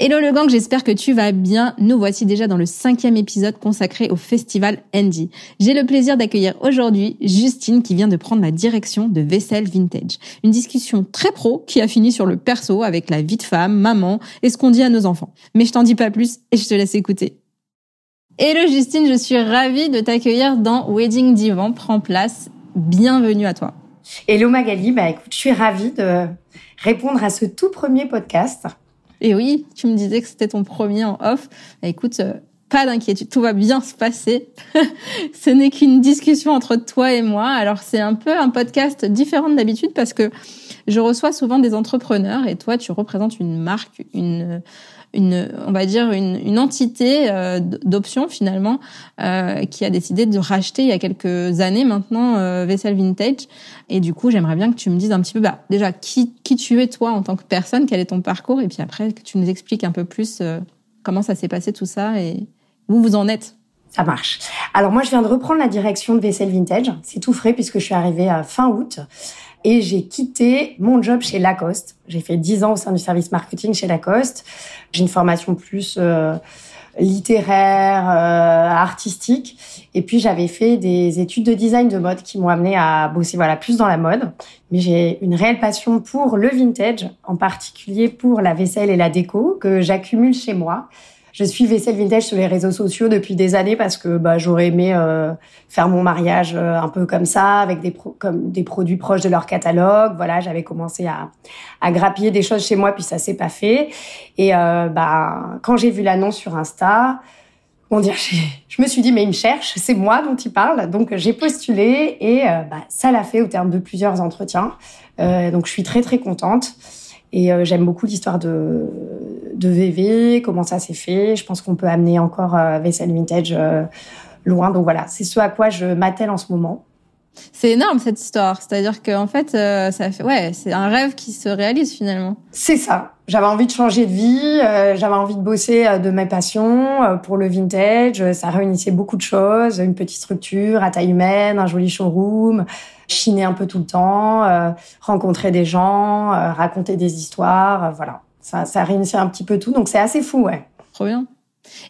Hello le gang, j'espère que tu vas bien. Nous voici déjà dans le cinquième épisode consacré au festival Andy. J'ai le plaisir d'accueillir aujourd'hui Justine qui vient de prendre la direction de Vaisselle Vintage. Une discussion très pro qui a fini sur le perso avec la vie de femme, maman et ce qu'on dit à nos enfants. Mais je t'en dis pas plus et je te laisse écouter. Hello Justine, je suis ravie de t'accueillir dans Wedding Divan. Prends place. Bienvenue à toi. Hello Magali, bah écoute, je suis ravie de répondre à ce tout premier podcast. Et oui, tu me disais que c'était ton premier en off. Bah, écoute, euh, pas d'inquiétude, tout va bien se passer. Ce n'est qu'une discussion entre toi et moi. Alors c'est un peu un podcast différent d'habitude parce que je reçois souvent des entrepreneurs et toi tu représentes une marque, une une, on va dire une, une entité euh, d'options finalement euh, qui a décidé de racheter il y a quelques années maintenant euh, Vessel Vintage. Et du coup, j'aimerais bien que tu me dises un petit peu, bah, déjà qui, qui tu es toi en tant que personne, quel est ton parcours, et puis après que tu nous expliques un peu plus euh, comment ça s'est passé tout ça et où vous en êtes. Ça marche. Alors moi, je viens de reprendre la direction de Vessel Vintage. C'est tout frais puisque je suis arrivée à fin août et j'ai quitté mon job chez Lacoste. J'ai fait 10 ans au sein du service marketing chez Lacoste. J'ai une formation plus euh, littéraire, euh, artistique. Et puis j'avais fait des études de design de mode qui m'ont amené à bosser voilà plus dans la mode. Mais j'ai une réelle passion pour le vintage, en particulier pour la vaisselle et la déco que j'accumule chez moi je suis vaisselle vintage sur les réseaux sociaux depuis des années parce que bah, j'aurais aimé euh, faire mon mariage euh, un peu comme ça, avec des, comme des produits proches de leur catalogue. Voilà, j'avais commencé à, à grappiller des choses chez moi, puis ça s'est pas fait. Et euh, bah, quand j'ai vu l'annonce sur Insta, on dire, je me suis dit, mais il me cherche, c'est moi dont il parle. Donc j'ai postulé et bah, ça l'a fait au terme de plusieurs entretiens. donc je suis très très contente. Et euh, j'aime beaucoup l'histoire de, de VV, comment ça s'est fait. Je pense qu'on peut amener encore euh, Vessel Vintage euh, loin. Donc voilà, c'est ce à quoi je m'attelle en ce moment. C'est énorme cette histoire. C'est-à-dire qu'en fait, ça fait, ouais, c'est un rêve qui se réalise finalement. C'est ça. J'avais envie de changer de vie, j'avais envie de bosser de mes passions pour le vintage. Ça réunissait beaucoup de choses, une petite structure à taille humaine, un joli showroom, chiner un peu tout le temps, euh, rencontrer des gens, euh, raconter des histoires, euh, voilà. Ça, ça réunit un petit peu tout, donc c'est assez fou, ouais. Trop bien.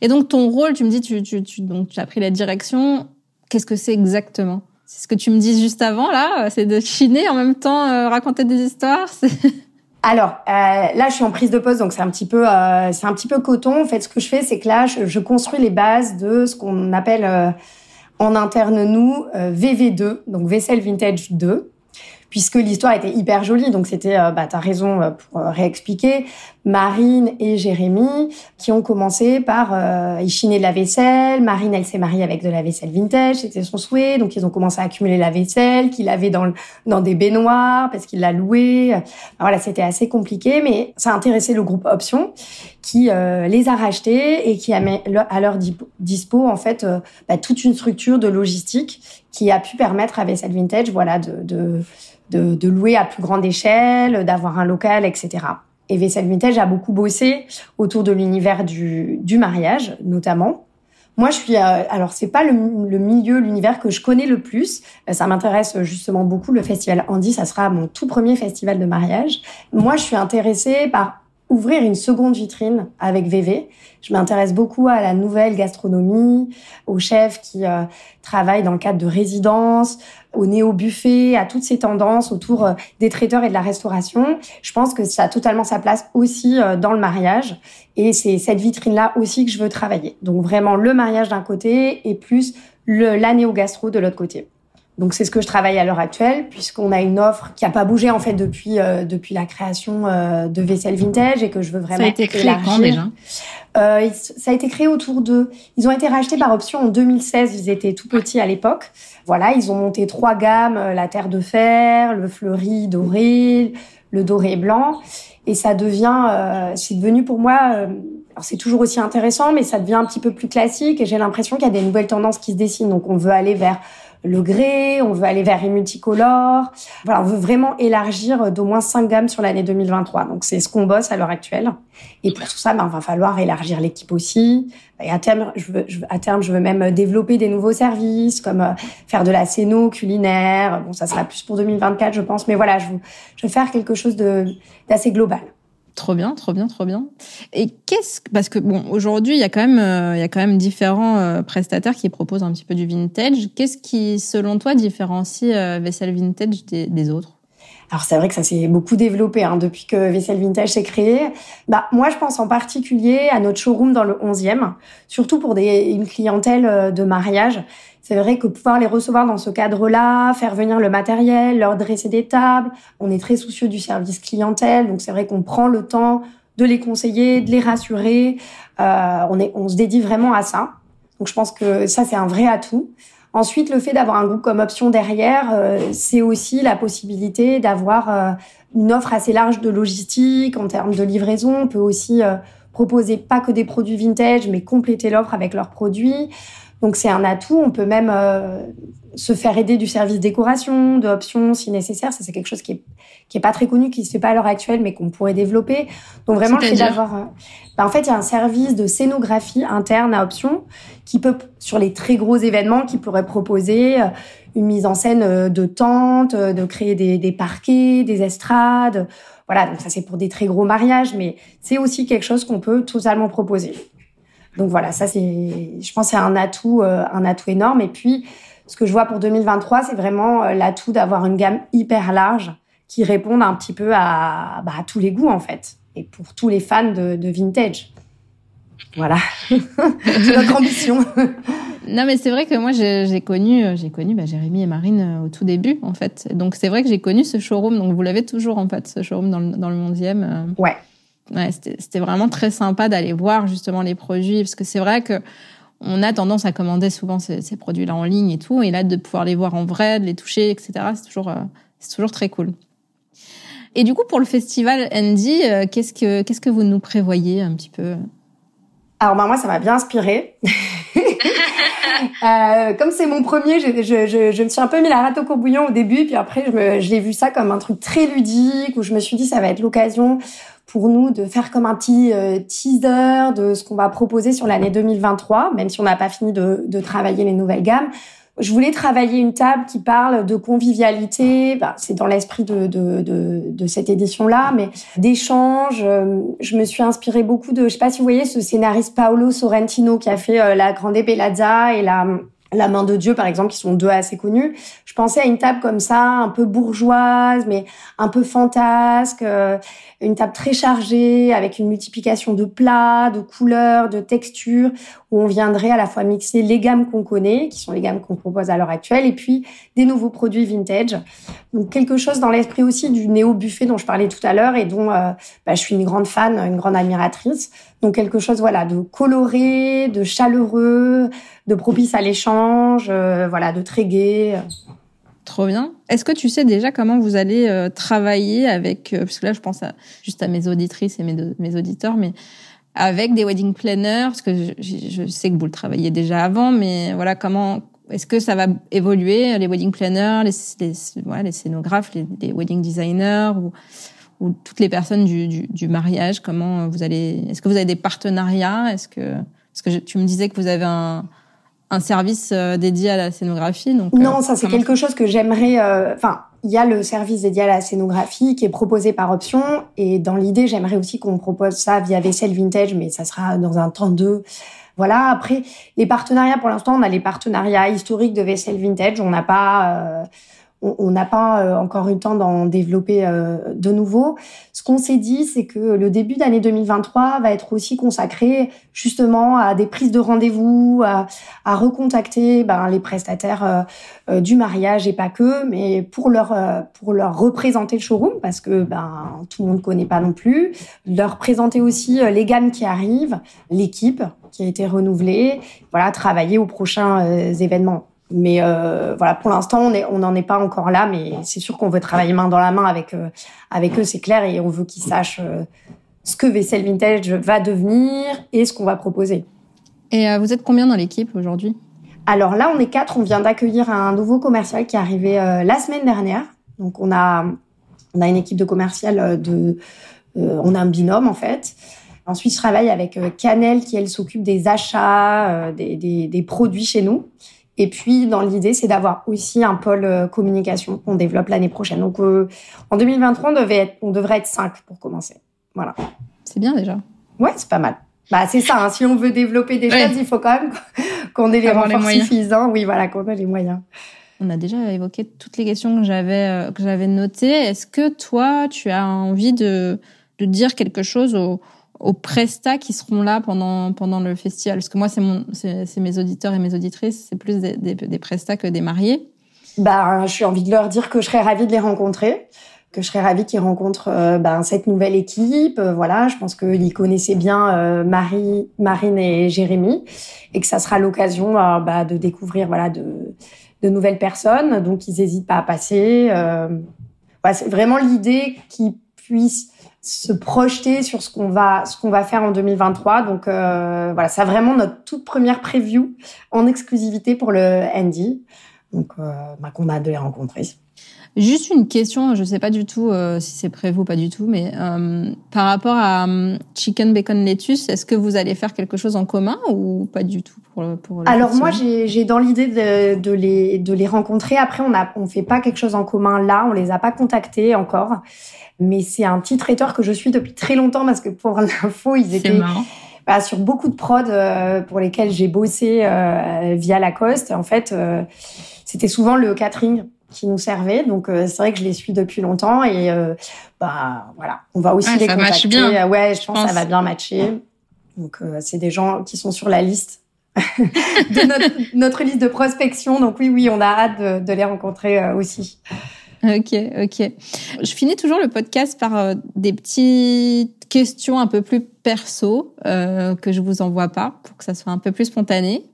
Et donc ton rôle, tu me dis, tu, tu, tu donc tu as pris la direction. Qu'est-ce que c'est exactement? C'est ce que tu me dis juste avant là, c'est de chiner en même temps, raconter des histoires. Alors euh, là, je suis en prise de poste, donc c'est un petit peu, euh, c'est un petit peu coton. En fait, ce que je fais, c'est que là, je, construis les bases de ce qu'on appelle en interne nous euh, VV2, donc Vaisselle Vintage 2 puisque l'histoire était hyper jolie. Donc c'était, euh, bah, t'as raison euh, pour réexpliquer, Marine et Jérémy qui ont commencé par euh, ils chiner de la vaisselle. Marine, elle s'est mariée avec de la vaisselle vintage, c'était son souhait. Donc ils ont commencé à accumuler la vaisselle qu'il avait dans dans des baignoires parce qu'il l'a louée. voilà, c'était assez compliqué, mais ça a intéressé le groupe Option qui euh, les a rachetés et qui a mis à leur dispo en fait euh, bah, toute une structure de logistique qui a pu permettre à Vaisselle Vintage voilà de, de, de, louer à plus grande échelle, d'avoir un local, etc. Et Vaisselle Vintage a beaucoup bossé autour de l'univers du, du mariage notamment. Moi, je suis euh, alors c'est pas le, le milieu, l'univers que je connais le plus. Ça m'intéresse justement beaucoup. Le festival Andy, ça sera mon tout premier festival de mariage. Moi, je suis intéressée par ouvrir une seconde vitrine avec VV. Je m'intéresse beaucoup à la nouvelle gastronomie, aux chefs qui euh, travaillent dans le cadre de résidences, au néo-buffet, à toutes ces tendances autour euh, des traiteurs et de la restauration. Je pense que ça a totalement sa place aussi euh, dans le mariage. Et c'est cette vitrine-là aussi que je veux travailler. Donc vraiment le mariage d'un côté et plus la néo-gastro de l'autre côté. Donc c'est ce que je travaille à l'heure actuelle, puisqu'on a une offre qui a pas bougé en fait depuis euh, depuis la création euh, de vaisselle vintage et que je veux vraiment. Ça a été créé quand déjà euh, Ça a été créé autour de. Ils ont été rachetés par option en 2016. Ils étaient tout petits à l'époque. Voilà, ils ont monté trois gammes la terre de fer, le fleuri doré, le doré blanc, et ça devient. c'est devenu pour moi. c'est toujours aussi intéressant, mais ça devient un petit peu plus classique et j'ai l'impression qu'il y a des nouvelles tendances qui se dessinent. Donc on veut aller vers le grès, on veut aller vers les multicolores. Voilà, on veut vraiment élargir d'au moins cinq gammes sur l'année 2023. Donc c'est ce qu'on bosse à l'heure actuelle. Et pour tout ça, ben, va falloir élargir l'équipe aussi. Et à terme, je veux, à terme, je veux même développer des nouveaux services comme euh, faire de la scéno culinaire. Bon, ça sera plus pour 2024, je pense. Mais voilà, je je veux faire quelque chose de d'assez global. Trop bien, trop bien, trop bien. Et qu'est-ce parce que bon aujourd'hui il y a quand même euh, il y a quand même différents euh, prestataires qui proposent un petit peu du vintage. Qu'est-ce qui selon toi différencie euh, Vaisselle Vintage des, autres? Alors c'est vrai que ça s'est beaucoup développé hein, depuis que Vaisselle Vintage s'est créé. Bah moi je pense en particulier à notre showroom dans le 11e, surtout pour des, une clientèle de mariage c'est vrai que pouvoir les recevoir dans ce cadre-là, faire venir le matériel, leur dresser des tables, on est très soucieux du service clientèle, donc c'est vrai qu'on prend le temps de les conseiller, de les rassurer. Euh, on, est, on se dédie vraiment à ça. Donc je pense que ça, c'est un vrai atout. Ensuite, le fait d'avoir un groupe comme option derrière, euh, c'est aussi la possibilité d'avoir euh, une offre assez large de logistique en termes de livraison. On peut aussi euh, proposer pas que des produits vintage, mais compléter l'offre avec leurs produits. Donc c'est un atout. On peut même euh, se faire aider du service décoration, d'options si nécessaire. Ça c'est quelque chose qui est qui est pas très connu, qui se fait pas à l'heure actuelle, mais qu'on pourrait développer. Donc vraiment, c'est d'avoir. Euh, bah, en fait, il y a un service de scénographie interne à options qui peut sur les très gros événements, qui pourrait proposer euh, une mise en scène de tentes, de créer des, des parquets, des estrades. Voilà, donc ça c'est pour des très gros mariages, mais c'est aussi quelque chose qu'on peut totalement proposer. Donc voilà, ça c'est, je pense, c'est un atout, euh, un atout énorme. Et puis, ce que je vois pour 2023, c'est vraiment euh, l'atout d'avoir une gamme hyper large qui réponde un petit peu à, bah, à tous les goûts en fait, et pour tous les fans de, de vintage. Voilà, c'est notre ambition. non, mais c'est vrai que moi j'ai connu, j'ai connu bah, Jérémy et Marine euh, au tout début en fait. Donc c'est vrai que j'ai connu ce showroom. Donc vous l'avez toujours en fait, ce showroom dans le, dans le 11e. Ouais ouais, c'était vraiment très sympa d'aller voir justement les produits parce que c'est vrai que on a tendance à commander souvent ces, ces produits-là en ligne et tout, et là de pouvoir les voir en vrai, de les toucher, etc. C'est toujours, euh, c'est toujours très cool. Et du coup, pour le festival Andy, euh, qu'est-ce que qu'est-ce que vous nous prévoyez un petit peu? Alors bah, moi, ça m'a bien inspiré. euh, comme c'est mon premier, je, je, je, je, me suis un peu mis la rate au courbouillon au début, puis après je, l'ai vu ça comme un truc très ludique où je me suis dit ça va être l'occasion pour nous de faire comme un petit euh, teaser de ce qu'on va proposer sur l'année 2023, même si on n'a pas fini de, travailler les nouvelles gammes. Je voulais travailler une table qui parle de convivialité, bah, c'est dans l'esprit de, de, de, de, cette édition-là, mais d'échange. Euh, je me suis inspirée beaucoup de, je sais pas si vous voyez ce scénariste Paolo Sorrentino qui a fait euh, La Grande Bellazza et la la main de Dieu, par exemple, qui sont deux assez connus. Je pensais à une table comme ça, un peu bourgeoise, mais un peu fantasque, euh, une table très chargée, avec une multiplication de plats, de couleurs, de textures, où on viendrait à la fois mixer les gammes qu'on connaît, qui sont les gammes qu'on propose à l'heure actuelle, et puis des nouveaux produits vintage. Donc quelque chose dans l'esprit aussi du néo-buffet dont je parlais tout à l'heure et dont euh, bah, je suis une grande fan, une grande admiratrice. Donc quelque chose voilà de coloré, de chaleureux, de propice à l'échange, euh, voilà de très gai. Trop bien. Est-ce que tu sais déjà comment vous allez euh, travailler avec, parce que là je pense à, juste à mes auditrices et mes, auditeurs, mais avec des wedding planners, parce que je, sais que vous le travaillez déjà avant, mais voilà comment est-ce que ça va évoluer les wedding planners, les, les, scénographes, les, wedding designers ou, ou toutes les personnes du, mariage Comment vous allez Est-ce que vous avez des partenariats? Est-ce que parce que tu me disais que vous avez un, un service euh, dédié à la scénographie donc Non, euh, ça c'est quelque chose que j'aimerais. Euh, enfin, il y a le service dédié à la scénographie qui est proposé par option. Et dans l'idée, j'aimerais aussi qu'on propose ça via vaisselle vintage, mais ça sera dans un temps de... Voilà. Après, les partenariats, pour l'instant, on a les partenariats historiques de vaisselle vintage. On n'a pas... Euh, on n'a pas euh, encore eu le temps d'en développer euh, de nouveau. Ce qu'on s'est dit, c'est que le début d'année 2023 va être aussi consacré justement à des prises de rendez-vous, à, à recontacter ben, les prestataires euh, du mariage et pas que, mais pour leur pour leur représenter le showroom parce que ben tout le monde connaît pas non plus, leur présenter aussi les gammes qui arrivent, l'équipe qui a été renouvelée, voilà, travailler aux prochains événements. Mais euh, voilà, pour l'instant, on est, on n'en est pas encore là, mais c'est sûr qu'on veut travailler main dans la main avec euh, avec eux, c'est clair, et on veut qu'ils sachent euh, ce que Vaisselle Vintage va devenir et ce qu'on va proposer. Et vous êtes combien dans l'équipe aujourd'hui? Alors là, on est quatre. On vient d'accueillir un nouveau commercial qui est arrivé la semaine dernière. Donc on a on a une équipe de commercial de on a un binôme en fait. Ensuite, je travaille avec Canel qui elle s'occupe des achats, des, des, des produits chez nous. Et puis, dans l'idée, c'est d'avoir aussi un pôle euh, communication qu'on développe l'année prochaine. Donc, euh, en 2023, on, devait être, on devrait être cinq pour commencer. Voilà. C'est bien déjà. Ouais, c'est pas mal. Bah, c'est ça. Hein. Si on veut développer des choses, il faut quand même qu'on ait les renforts suffisants. Oui, voilà, qu'on ait les moyens. On a déjà évoqué toutes les questions que j'avais euh, que j'avais notées. Est-ce que toi, tu as envie de, de dire quelque chose aux, aux prestats qui seront là pendant pendant le festival. Parce que moi c'est c'est mes auditeurs et mes auditrices c'est plus des, des, prestats que des mariés. Bah je suis envie de leur dire que je serais ravie de les rencontrer que je serais ravie qu'ils rencontrent euh, bah, cette nouvelle équipe. Euh, voilà je pense qu'ils connaissaient bien euh, Marie Marine et Jérémy et que ça sera l'occasion bah, de découvrir voilà de de nouvelles personnes. Donc ils n'hésitent pas à passer. C'est vraiment l'idée qu'ils puissent se projeter sur ce qu'on va ce qu'on va faire en 2023. Donc euh, voilà, c'est vraiment notre toute première preview en exclusivité pour le Andy. Donc euh, bah, qu'on a de les rencontrer. Juste une question, je sais pas du tout euh, si c'est prévu ou pas du tout, mais euh, par rapport à euh, Chicken Bacon Lettuce, est-ce que vous allez faire quelque chose en commun ou pas du tout pour, pour Alors moi, j'ai dans l'idée de, de, les, de les rencontrer. Après, on a on fait pas quelque chose en commun là, on les a pas contactés encore mais c'est un petit traiteur que je suis depuis très longtemps parce que pour l'info, ils étaient bah, sur beaucoup de prods euh, pour lesquels j'ai bossé euh, via Lacoste. En fait, euh, c'était souvent le catering qui nous servait. Donc c'est vrai que je les suis depuis longtemps et bah voilà, on va aussi les ça contacter. Bien, ouais, je, pense, que ça va bien matcher. Donc c'est des gens qui sont sur la liste de notre, notre, liste de prospection. Donc oui, oui, on a hâte de, de les rencontrer aussi. Ok, ok. Je finis toujours le podcast par euh, des petites questions un peu plus perso euh, que je vous envoie pas pour que ça soit un peu plus spontané.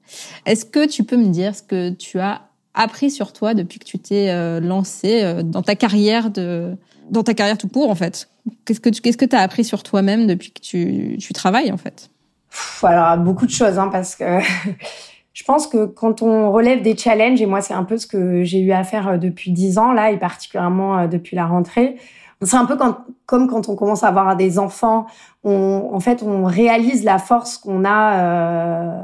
Est-ce que tu peux me dire ce que tu as appris sur toi depuis que tu t'es euh, lancé euh, dans ta carrière de dans ta carrière tout court en fait. Qu'est-ce que tu qu'est-ce que as appris sur toi-même depuis que tu tu travailles en fait? Alors beaucoup de choses hein, parce que je pense que quand on relève des challenges, et moi c'est un peu ce que j'ai eu à faire euh, depuis dix ans là, et particulièrement depuis la rentrée, c'est un peu comme quand on commence à avoir des enfants, on, en fait on réalise la force qu'on a euh,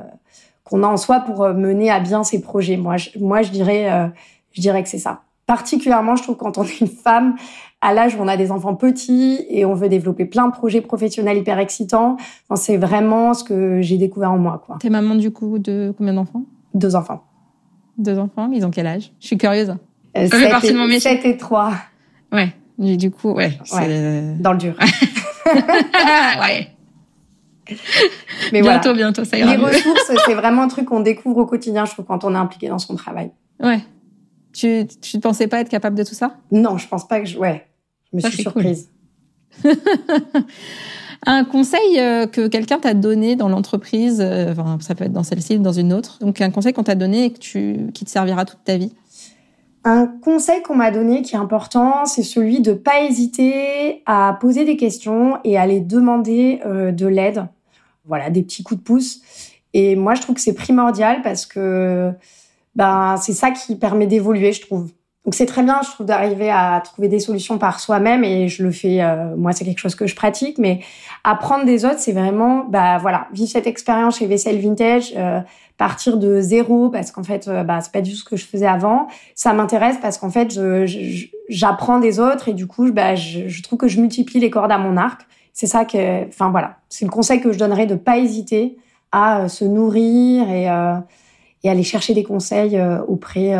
qu'on a en soi pour euh, mener à bien ses projets. Moi, je, moi je dirais, euh, je dirais que c'est ça. Particulièrement, je trouve quand on est une femme, à l'âge où on a des enfants petits et on veut développer plein de projets professionnels hyper excitants. c'est vraiment ce que j'ai découvert en moi. Quoi. T'es maman du coup de combien d'enfants? Deux enfants. Deux enfants? Ils ont quel âge? Je suis curieuse. Euh, ça fait partie de mon métier. 7 et 3. Ouais. Du coup, ouais. ouais. Dans le dur. ouais. Mais bientôt, bientôt, ça ira. Les ressources, c'est vraiment un truc qu'on découvre au quotidien, je trouve, quand on est impliqué dans son travail. Ouais. Tu, tu ne pensais pas être capable de tout ça? Non, je pense pas que je. Ouais. Je me suis surprise. un conseil euh, que quelqu'un t'a donné dans l'entreprise, euh, enfin, ça peut être dans celle-ci ou dans une autre, donc un conseil qu'on t'a donné et que tu, qui te servira toute ta vie? Un conseil qu'on m'a donné qui est important, c'est celui de pas hésiter à poser des questions et à les demander euh, de l'aide. Voilà, des petits coups de pouce. Et moi, je trouve que c'est primordial parce que ben, c'est ça qui permet d'évoluer, je trouve. Donc c'est très bien, je trouve, d'arriver à trouver des solutions par soi-même et je le fais. Euh, moi, c'est quelque chose que je pratique, mais apprendre des autres, c'est vraiment, bah voilà, vivre cette expérience chez Vaisselle Vintage, euh, partir de zéro parce qu'en fait, euh, bah c'est pas du tout ce que je faisais avant. Ça m'intéresse parce qu'en fait, j'apprends des autres et du coup, bah je, je, trouve que je multiplie les cordes à mon arc. C'est ça que, enfin voilà, c'est le conseil que je donnerais de pas hésiter à se nourrir et et aller chercher des conseils auprès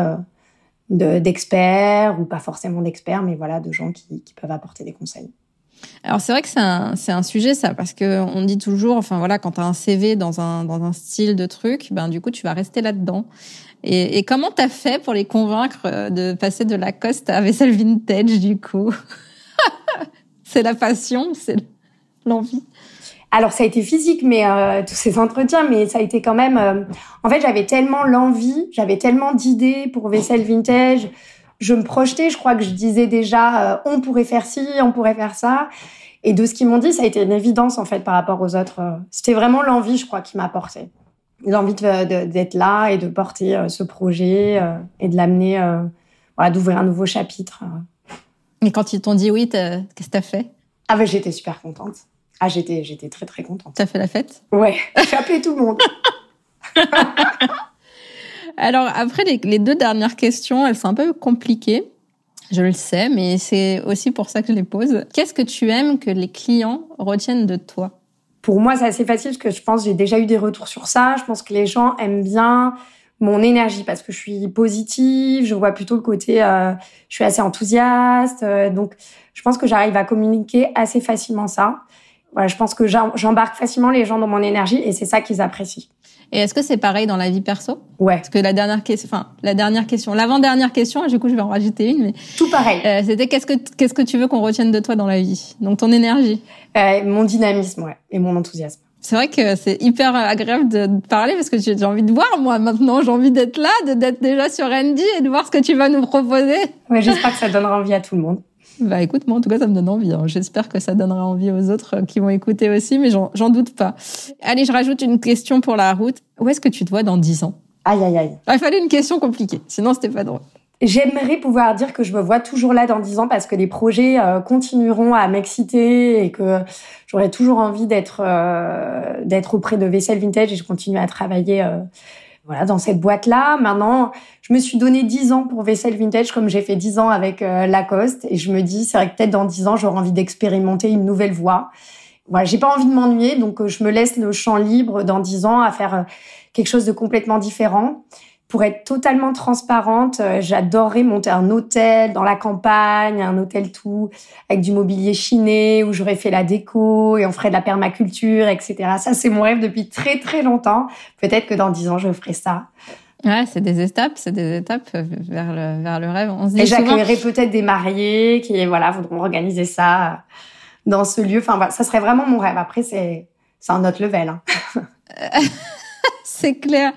d'experts ou pas forcément d'experts, mais voilà, de gens qui, peuvent apporter des conseils. Alors c'est vrai que c'est un, un sujet ça parce que on dit toujours enfin voilà quand tu as un CV dans un dans un style de truc ben du coup tu vas rester là-dedans. Et, et comment t'as fait pour les convaincre euh, de passer de Lacoste à vaisselle vintage du coup? C'est la passion, c'est l'envie. Alors ça a été physique, mais euh, tous ces entretiens, mais ça a été quand même. Euh, en fait, j'avais tellement l'envie, j'avais tellement d'idées pour vaisselle vintage. Je me projetais, je crois que je disais déjà, euh, on pourrait faire ci, on pourrait faire ça. Et de ce qu'ils m'ont dit, ça a été une évidence en fait par rapport aux autres. C'était vraiment l'envie, je crois, qui m'a porté. L'envie d'être là et de porter ce projet et de l'amener, voilà, d'ouvrir un nouveau chapitre. Et quand ils t'ont dit oui, qu'est-ce que t'as fait? Ah ben j'étais super contente. Ah, j'étais, j'étais très très contente. T'as fait la fête? Ouais, j'ai appelé tout le monde. Alors après les, deux dernières questions, elles sont un peu compliquées. Je le sais, mais c'est aussi pour ça que je les pose. Qu'est-ce que tu aimes que les clients retiennent de toi? Pour moi, c'est assez facile parce que je pense j'ai déjà eu des retours sur ça. Je pense que les gens aiment bien mon énergie parce que je suis positive, je vois plutôt le côté, euh, je suis assez enthousiaste, euh, donc je pense que j'arrive à communiquer assez facilement ça je pense que j'embarque facilement les gens dans mon énergie et c'est ça qu'ils apprécient. Et est-ce que c'est pareil dans la vie perso? Ouais. Parce que la dernière question, enfin la dernière question, l'avant-dernière question, du coup je vais en rajouter une, mais tout pareil. Euh, C'était qu'est-ce que qu'est-ce que tu veux qu'on retienne de toi dans la vie? Donc ton énergie? Euh, mon dynamisme, ouais, et mon enthousiasme. C'est vrai que c'est hyper agréable de, parler parce que j'ai envie de voir moi maintenant, j'ai envie d'être là, d'être déjà sur Andy et de voir ce que tu vas nous proposer. Ouais, j'espère que ça donnera envie à tout le monde. Bah écoute, moi en tout cas ça me donne envie. Hein. J'espère que ça donnera envie aux autres qui vont écouter aussi, mais j'en doute pas. Allez, je rajoute une question pour la route. Où est-ce que tu te vois dans 10 ans? Aïe aïe aïe. Ah, il fallait une question compliquée, sinon c'était pas drôle. J'aimerais pouvoir dire que je me vois toujours là dans 10 ans parce que les projets euh, continueront à m'exciter et que j'aurai toujours envie d'être euh, d'être auprès de Vaisselle Vintage et je continue à travailler euh, voilà, dans cette boîte-là. Maintenant, je me suis donné 10 ans pour vaisselle vintage comme j'ai fait 10 ans avec euh, Lacoste et je me dis c'est vrai que peut-être dans 10 ans, j'aurai envie d'expérimenter une nouvelle voie. Voilà, j'ai pas envie de m'ennuyer donc euh, je me laisse le champ libre dans 10 ans à faire euh, quelque chose de complètement différent. Pour être totalement transparente, euh, j'adorerais monter un hôtel dans la campagne, un hôtel tout avec du mobilier chiné où j'aurais fait la déco et on ferait de la permaculture, etc. Ça, c'est mon rêve depuis très très longtemps. Peut-être que dans dix ans, je ferai ça. Ouais, c'est des étapes, c'est des étapes vers le vers le rêve. On se dit et j'accueillerai peut-être des mariés qui voilà voudront organiser ça dans ce lieu. Enfin, voilà, ça serait vraiment mon rêve. Après, c'est c'est un autre level. Hein. c'est clair.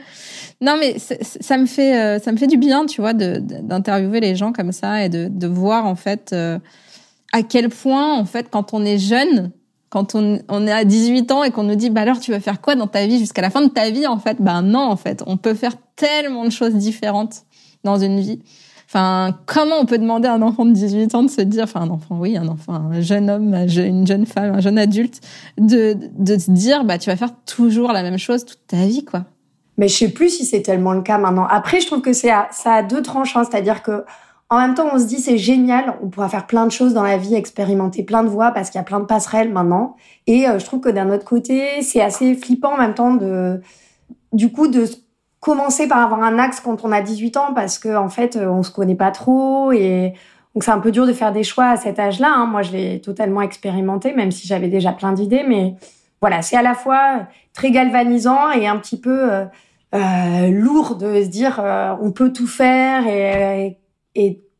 Non, mais ça me fait euh, ça me fait du bien, tu vois, d'interviewer les gens comme ça et de, de voir en fait euh, à quel point en fait quand on est jeune, quand on, on est à 18 ans et qu'on nous dit bah alors tu vas faire quoi dans ta vie jusqu'à la fin de ta vie en fait, ben non en fait, on peut faire tellement de choses différentes dans une vie. Enfin, comment on peut demander à un enfant de 18 ans de se dire, enfin un enfant, oui, un enfant, un jeune homme, une jeune femme, un jeune adulte, de, de se dire, bah tu vas faire toujours la même chose toute ta vie, quoi. Mais je sais plus si c'est tellement le cas maintenant. Après, je trouve que c'est ça a deux tranchants, c'est-à-dire que en même temps, on se dit c'est génial, on pourra faire plein de choses dans la vie, expérimenter plein de voies parce qu'il y a plein de passerelles maintenant. Et euh, je trouve que d'un autre côté, c'est assez flippant en même temps de, du coup, de commencer par avoir un axe quand on a 18 ans parce que en fait, on se connaît pas trop et donc c'est un peu dur de faire des choix à cet âge-là. Hein. Moi, je l'ai totalement expérimenté, même si j'avais déjà plein d'idées, mais voilà, c'est à la fois très galvanisant et un petit peu euh, euh, lourd de se dire euh, on peut tout faire et,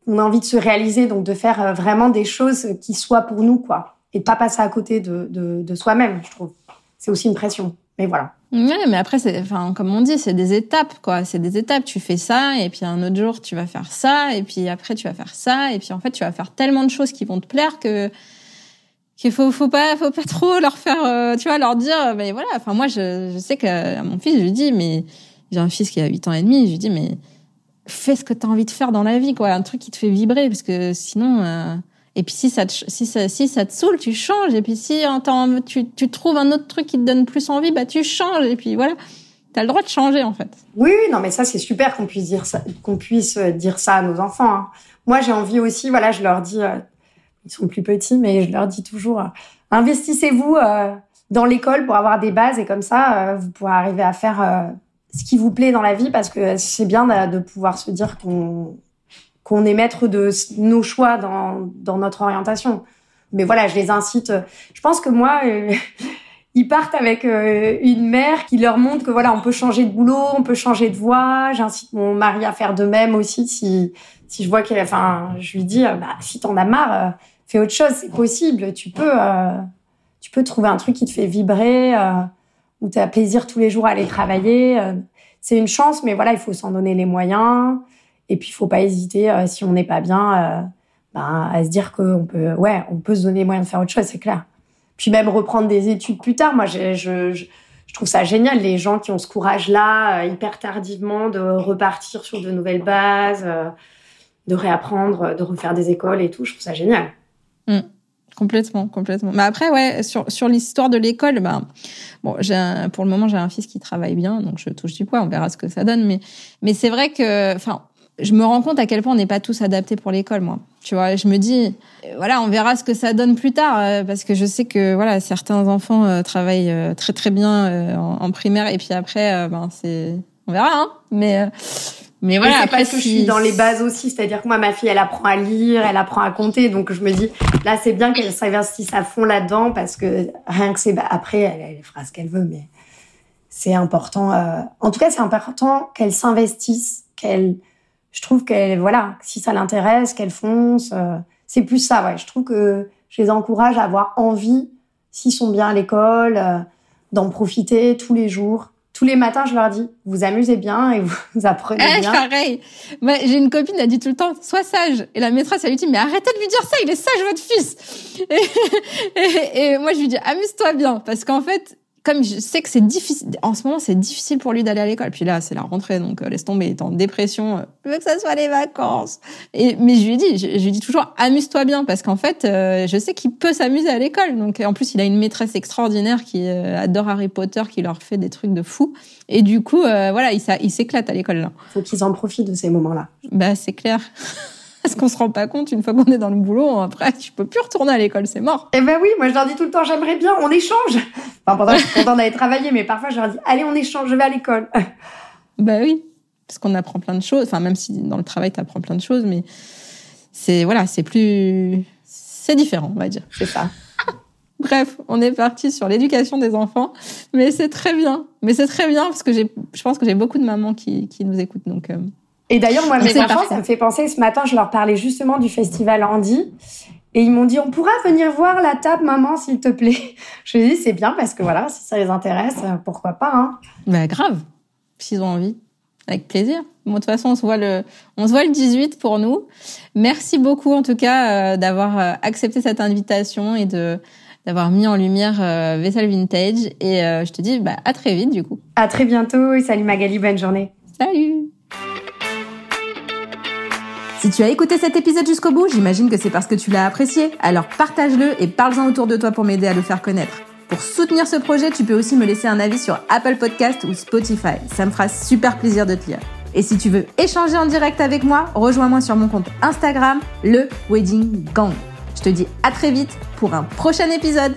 on a envie de se réaliser, donc de faire euh, vraiment des choses qui soient pour nous, quoi, et de pas passer à côté de, de, soi-même, je trouve. C'est aussi une pression, mais voilà. Mais après, enfin, comme on dit, c'est des étapes, quoi. C'est des étapes. Tu fais ça, et puis un autre jour, tu vas faire ça, et puis après, tu vas faire ça, et puis en fait, tu vas faire tellement de choses qui vont te plaire que qu'il faut faut pas faut pas trop leur faire tu vois leur dire mais voilà enfin moi je, je sais que à mon fils je lui dis mais j'ai un fils qui a 8 ans et demi, je lui dis mais fais ce que tu as envie de faire dans la vie quoi, un truc qui te fait vibrer parce que sinon euh... et puis si ça te, si ça si ça te saoule, tu changes et puis si tu tu trouves un autre truc qui te donne plus envie, bah tu changes et puis voilà. Tu as le droit de changer en fait. Oui, non mais ça c'est super qu'on puisse dire ça qu'on puisse dire ça à nos enfants. Hein. Moi, j'ai envie aussi voilà, je leur dis euh, ils sont plus petits mais je leur dis toujours euh, investissez-vous euh, dans l'école pour avoir des bases et comme ça vous pourrez arriver à faire ce qui vous plaît dans la vie parce que c'est bien de, pouvoir se dire qu'on qu'on est maître de nos choix dans, dans notre orientation. mais voilà, je les incite. Je pense que moi, ils partent avec une mère qui leur montre que voilà, on peut changer de boulot, on peut changer de voie. J'incite mon mari à faire de même aussi si si je vois qu'elle, enfin, je lui dis, bah, si t'en as marre, autre chose, c'est possible. Tu peux, tu peux trouver un truc qui te fait vibrer, où tu as plaisir tous les jours à aller travailler. c'est une chance, mais voilà, il faut s'en donner les moyens. Et puis, il faut pas hésiter, euh, si on n'est pas bien, euh, ben, à se dire qu'on peut, ouais, on peut se donner les moyens de faire autre chose, c'est clair. Puis même reprendre des études plus tard. Moi, je, trouve ça génial, les gens qui ont ce courage-là, euh, hyper tardivement, de repartir sur de nouvelles bases, de réapprendre, de refaire des écoles et tout. Je trouve ça génial. Mmh. Complètement, complètement. Mais après, ouais, sur, sur l'histoire de l'école, ben, bon, j'ai pour le moment, j'ai un fils qui travaille bien, donc je touche du poids, on verra ce que ça donne. Mais, mais c'est vrai que, enfin, je me rends compte à quel point on n'est pas tous adaptés pour l'école, moi. Tu vois, je me dis, euh, voilà, on verra ce que ça donne plus tard, euh, parce que je sais que voilà, certains enfants euh, travaillent très très bien en, primaire, et puis après, ben c'est, on verra, hein. Mais mais voilà, après parce que je suis dans les bases aussi, c'est-à-dire que moi, ma fille, elle apprend à lire, elle apprend à compter, donc je me dis, là, c'est bien qu'elle s'investisse à fond là-dedans, parce que rien que c'est, bah, après, elle, elle, fera ce qu'elle veut, mais c'est important. en tout cas, c'est important qu'elle s'investisse, qu'elle je trouve qu'elle, voilà, si ça l'intéresse, qu'elle fonce. Euh, c'est plus ça, ouais. Je trouve que je les encourage à avoir envie, s'ils sont bien à l'école, euh, d'en profiter tous les jours. Tous les matins, je leur dis, vous amusez bien et vous apprenez eh, bien. Pareil. j'ai une copine, elle dit tout le temps, sois sage. Et la maîtresse, elle lui dit, mais arrêtez de lui dire ça, il est sage, votre fils. et moi, je lui dis, amuse-toi bien. Parce qu'en fait, comme je sais que c'est difficile, en ce moment, c'est difficile pour lui d'aller à l'école. Puis là, c'est la rentrée, donc euh, laisse tomber, il est en dépression. Euh, je veux que ça soit les vacances. Et, mais je lui dis, je, lui dis toujours, amuse-toi bien, parce qu'en fait, euh, je sais qu'il peut s'amuser à l'école. Donc, en plus, il a une maîtresse extraordinaire qui adore Harry Potter, qui leur fait des trucs de fou. Et du coup, voilà, il, il s'éclate à l'école là. Faut qu'ils en profitent de ces moments-là. Bah, c'est clair. Parce qu'on se rend pas compte, une fois qu'on est dans le boulot, après, tu peux plus retourner à l'école, c'est mort. Eh ben oui, moi je leur dis tout le temps, j'aimerais bien, on échange. Enfin, pendant je suis contente d'aller travailler, mais parfois je leur dis, allez, on échange, je vais à l'école. bah oui, parce qu'on apprend plein de choses. Enfin, même si dans le travail, tu apprends plein de choses, mais c'est, voilà, c'est plus, c'est différent, on va dire. C'est ça. Bref, on est parti sur l'éducation des enfants, mais c'est très bien. Mais c'est très bien parce que j'ai, je pense que j'ai beaucoup de mamans qui, qui nous écoutent, donc. Euh, et d'ailleurs, moi, mes enfants, ça me fait penser, ce matin, je leur parlais justement du festival Andy. Et ils m'ont dit, on pourra venir voir la table, maman, s'il te plaît. Je lui ai dit, c'est bien parce que voilà, si ça les intéresse, pourquoi pas, hein. Bah, grave. S'ils ont envie. Avec plaisir. Bon, de toute façon, on se voit le, on se voit le 18 pour nous. Merci beaucoup, en tout cas, euh, d'avoir euh, accepté cette invitation et de, d'avoir mis en lumière euh, Vessel Vintage. Et je te dis, bah, à très vite, du coup. À très bientôt. Et salut Magali, bonne journée. Salut. Tu as écouté cet épisode jusqu'au bout, j'imagine que c'est parce que tu l'as apprécié. Alors partage-le et parle-en autour de toi pour m'aider à le faire connaître. Pour soutenir ce projet, tu peux aussi me laisser un avis sur Apple Podcast ou Spotify. Ça me fera super plaisir de te lire. Et si tu veux échanger en direct avec moi, rejoins-moi sur mon compte Instagram, le Wedding Gang. Je te dis à très vite pour un prochain épisode.